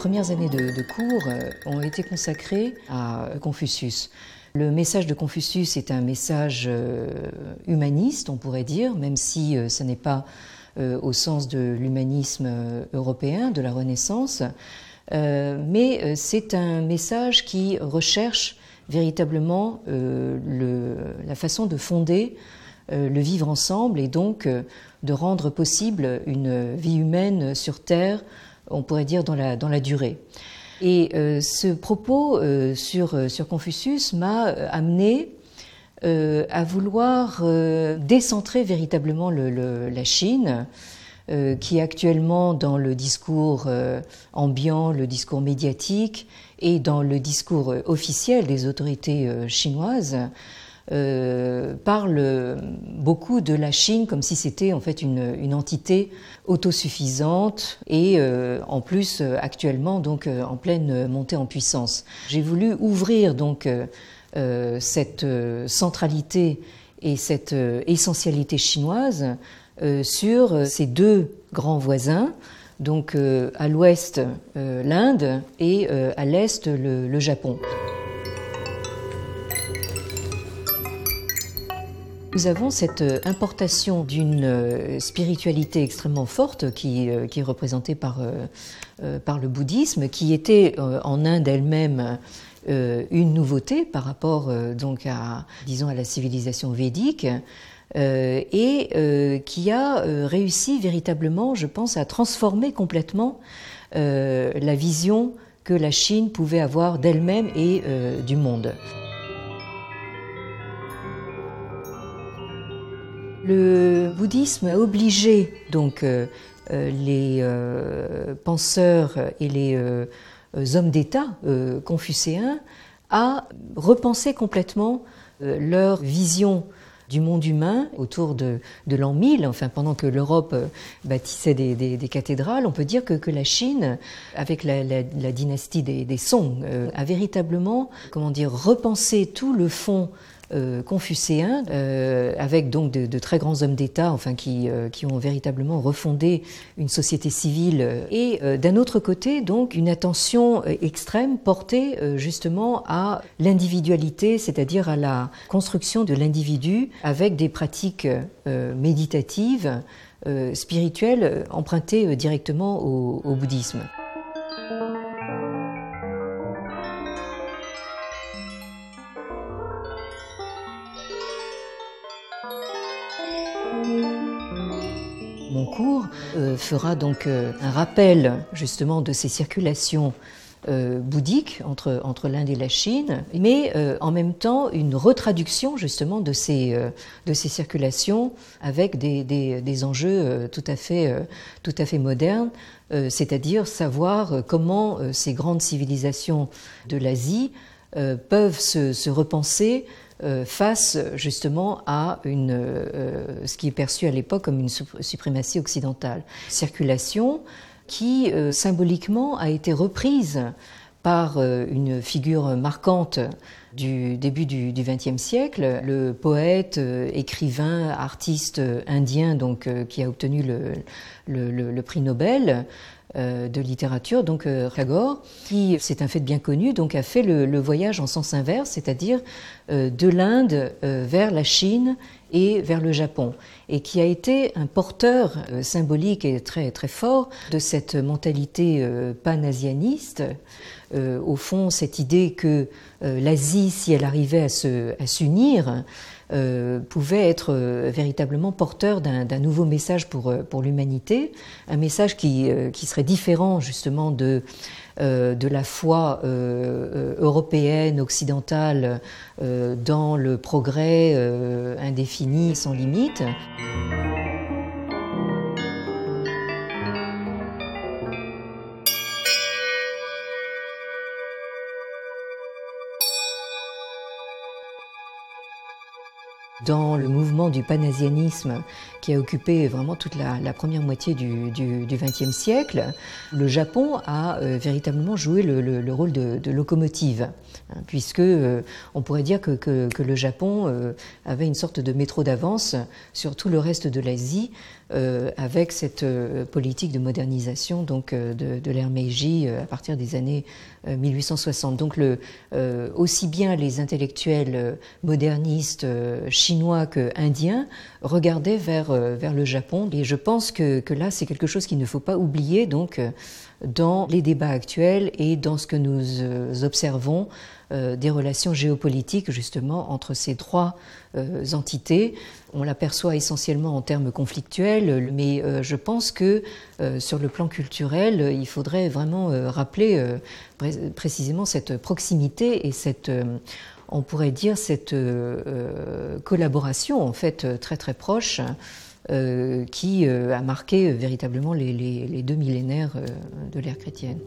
Euh, premières années de, cours euh, ont été consacrées à Confucius. Le message de Confucius est un message euh, humaniste, on pourrait dire, même si ce n'est pas au sens de l'humanisme européen, de la Renaissance, mais c'est un message qui recherche véritablement le, la façon de fonder le vivre ensemble et donc de rendre possible une vie humaine sur Terre on pourrait dire dans la, dans la durée. Et euh, ce propos euh, sur, euh, sur Confucius m'a amené à vouloir décentrer véritablement le, la Chine, qui actuellement dans le discours ambiant, le discours médiatique et dans le discours officiel des autorités chinoises, parle beaucoup de la Chine comme si c'était en fait une, entité autosuffisante et euh, en plus euh, actuellement donc en pleine montée en puissance. J'ai voulu ouvrir donc cette centralité et cette essentialité chinoise sur ces deux grands voisins, donc à l'ouest l'Inde et à l'est le, le Japon. Nous avons cette euh, importation d'une euh, spiritualité extrêmement forte qui, euh, est représentée par, par le bouddhisme, qui était en Inde elle-même une nouveauté par rapport donc à, disons, à la civilisation védique. et qui a réussi véritablement, je pense, à transformer complètement la vision que la Chine pouvait avoir d'elle-même et du monde. Le bouddhisme a obligé donc euh, euh, les euh, penseurs et les hommes d'État confucéens à repenser complètement leur vision du monde humain autour de, l'an 1000, enfin pendant que l'Europe bâtissait des, cathédrales, on peut dire que, la Chine, avec la, dynastie des, des Song, a véritablement, comment dire, repensé tout le fond euh, confucéen, euh, avec donc de, très grands hommes d'État, enfin qui, euh, qui, ont véritablement refondé une société civile, et d'un autre côté donc une attention extrême portée justement à l'individualité, c'est-à-dire à la construction de l'individu avec des pratiques méditatives, spirituelles empruntées directement au bouddhisme. Euh, fera donc euh, un rappel justement de ces circulations euh, bouddhiques entre, l'Inde et la Chine, mais en même temps une retraduction justement de ces, de ces circulations avec des, des, enjeux tout, à fait, tout à fait modernes, c'est-à-dire savoir comment ces grandes civilisations de l'Asie peuvent se, se repenser euh, face justement à une, euh, ce qui est perçu à l'époque comme une suprématie occidentale. Circulation qui euh, symboliquement a été reprise par une figure marquante du début du XXe siècle, le poète, écrivain, artiste indien donc, qui a obtenu le, prix Nobel, euh, de littérature, donc euh, Tagore, qui, c'est un fait bien connu, donc a fait le, voyage en sens inverse, c'est-à-dire euh, de l'Inde vers la Chine et vers le Japon, et qui a été un porteur symbolique et très très fort de cette mentalité panasianiste. Au fond, cette idée que l'Asie, si elle arrivait à s'unir, euh, pouvait être euh, véritablement porteur d'un nouveau message pour, euh, l'humanité, un message qui, qui, serait différent justement de, de la foi européenne, occidentale, dans le progrès indéfini sans limite. Dans le mouvement du panasianisme, qui a occupé vraiment toute la, première moitié du XXe siècle, le Japon a véritablement joué le, rôle de, locomotive, hein, puisque on pourrait dire que, le Japon avait une sorte de métro d'avance sur tout le reste de l'Asie euh, avec cette euh, politique de modernisation donc euh, de, de l'ère Meiji à partir des années 1860. Donc le, aussi bien les intellectuels modernistes chinois que indiens regardaient vers, vers le Japon et je pense que, que là c'est quelque chose qu'il ne faut pas oublier donc dans les débats actuels et dans ce que nous observons euh, des relations géopolitiques justement entre ces trois euh, entités. On l'aperçoit essentiellement en termes conflictuels, mais euh, je pense que sur le plan culturel, il faudrait vraiment rappeler précisément cette proximité et cette on pourrait dire cette collaboration en fait très très proche qui a marqué véritablement les deux millénaires de l'ère chrétienne.